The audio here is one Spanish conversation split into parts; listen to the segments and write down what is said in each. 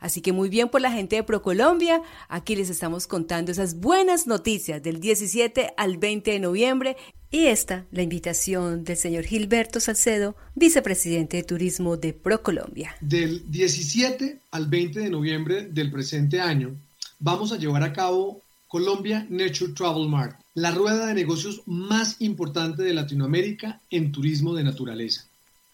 Así que muy bien por la gente de ProColombia. Aquí les estamos contando esas buenas noticias del 17 al 20 de noviembre. Y esta, la invitación del señor Gilberto Salcedo, vicepresidente de Turismo de ProColombia. Del 17 al 20 de noviembre del presente año, vamos a llevar a cabo Colombia Nature Travel Mart, la rueda de negocios más importante de Latinoamérica en turismo de naturaleza.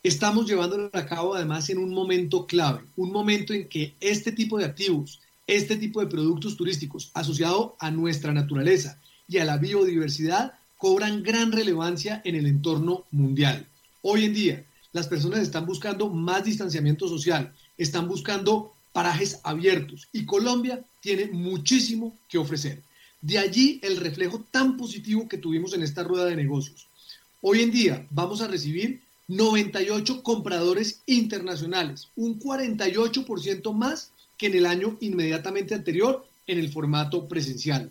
Estamos llevándolo a cabo además en un momento clave, un momento en que este tipo de activos, este tipo de productos turísticos asociado a nuestra naturaleza y a la biodiversidad cobran gran relevancia en el entorno mundial. Hoy en día, las personas están buscando más distanciamiento social, están buscando parajes abiertos y Colombia tiene muchísimo que ofrecer. De allí el reflejo tan positivo que tuvimos en esta rueda de negocios. Hoy en día vamos a recibir 98 compradores internacionales, un 48% más que en el año inmediatamente anterior en el formato presencial.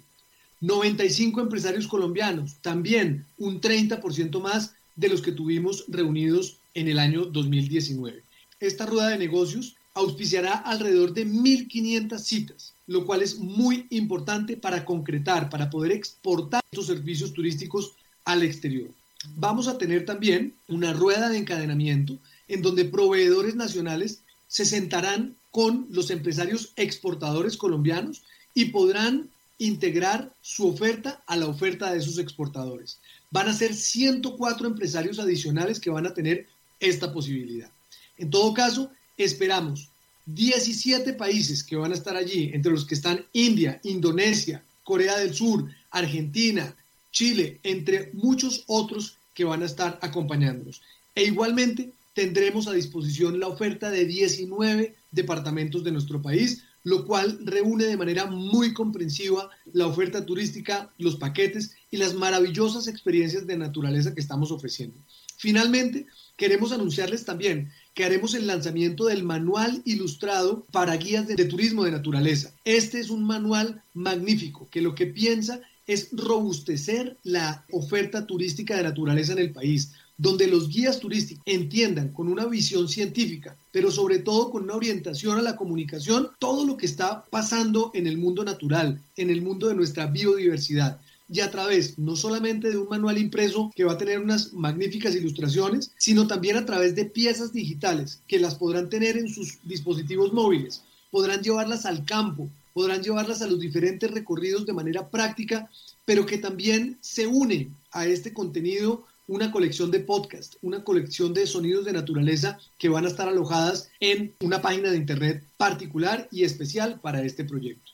95 empresarios colombianos, también un 30% más de los que tuvimos reunidos en el año 2019. Esta rueda de negocios auspiciará alrededor de 1.500 citas, lo cual es muy importante para concretar, para poder exportar estos servicios turísticos al exterior. Vamos a tener también una rueda de encadenamiento en donde proveedores nacionales se sentarán con los empresarios exportadores colombianos y podrán integrar su oferta a la oferta de sus exportadores. Van a ser 104 empresarios adicionales que van a tener esta posibilidad. En todo caso, esperamos 17 países que van a estar allí, entre los que están India, Indonesia, Corea del Sur, Argentina, Chile, entre muchos otros que van a estar acompañándonos. E igualmente tendremos a disposición la oferta de 19 departamentos de nuestro país, lo cual reúne de manera muy comprensiva la oferta turística, los paquetes y las maravillosas experiencias de naturaleza que estamos ofreciendo. Finalmente, queremos anunciarles también que haremos el lanzamiento del manual ilustrado para guías de, turismo de naturaleza. Este es un manual magnífico que lo que piensa es robustecer la oferta turística de naturaleza en el país, donde los guías turísticos entiendan con una visión científica, pero sobre todo con una orientación a la comunicación, todo lo que está pasando en el mundo natural, en el mundo de nuestra biodiversidad. Y a través no solamente de un manual impreso que va a tener unas magníficas ilustraciones, sino también a través de piezas digitales que las podrán tener en sus dispositivos móviles, podrán llevarlas al campo, podrán llevarlas a los diferentes recorridos de manera práctica, pero que también se une a este contenido una colección de podcast, una colección de sonidos de naturaleza que van a estar alojadas en una página de internet particular y especial para este proyecto.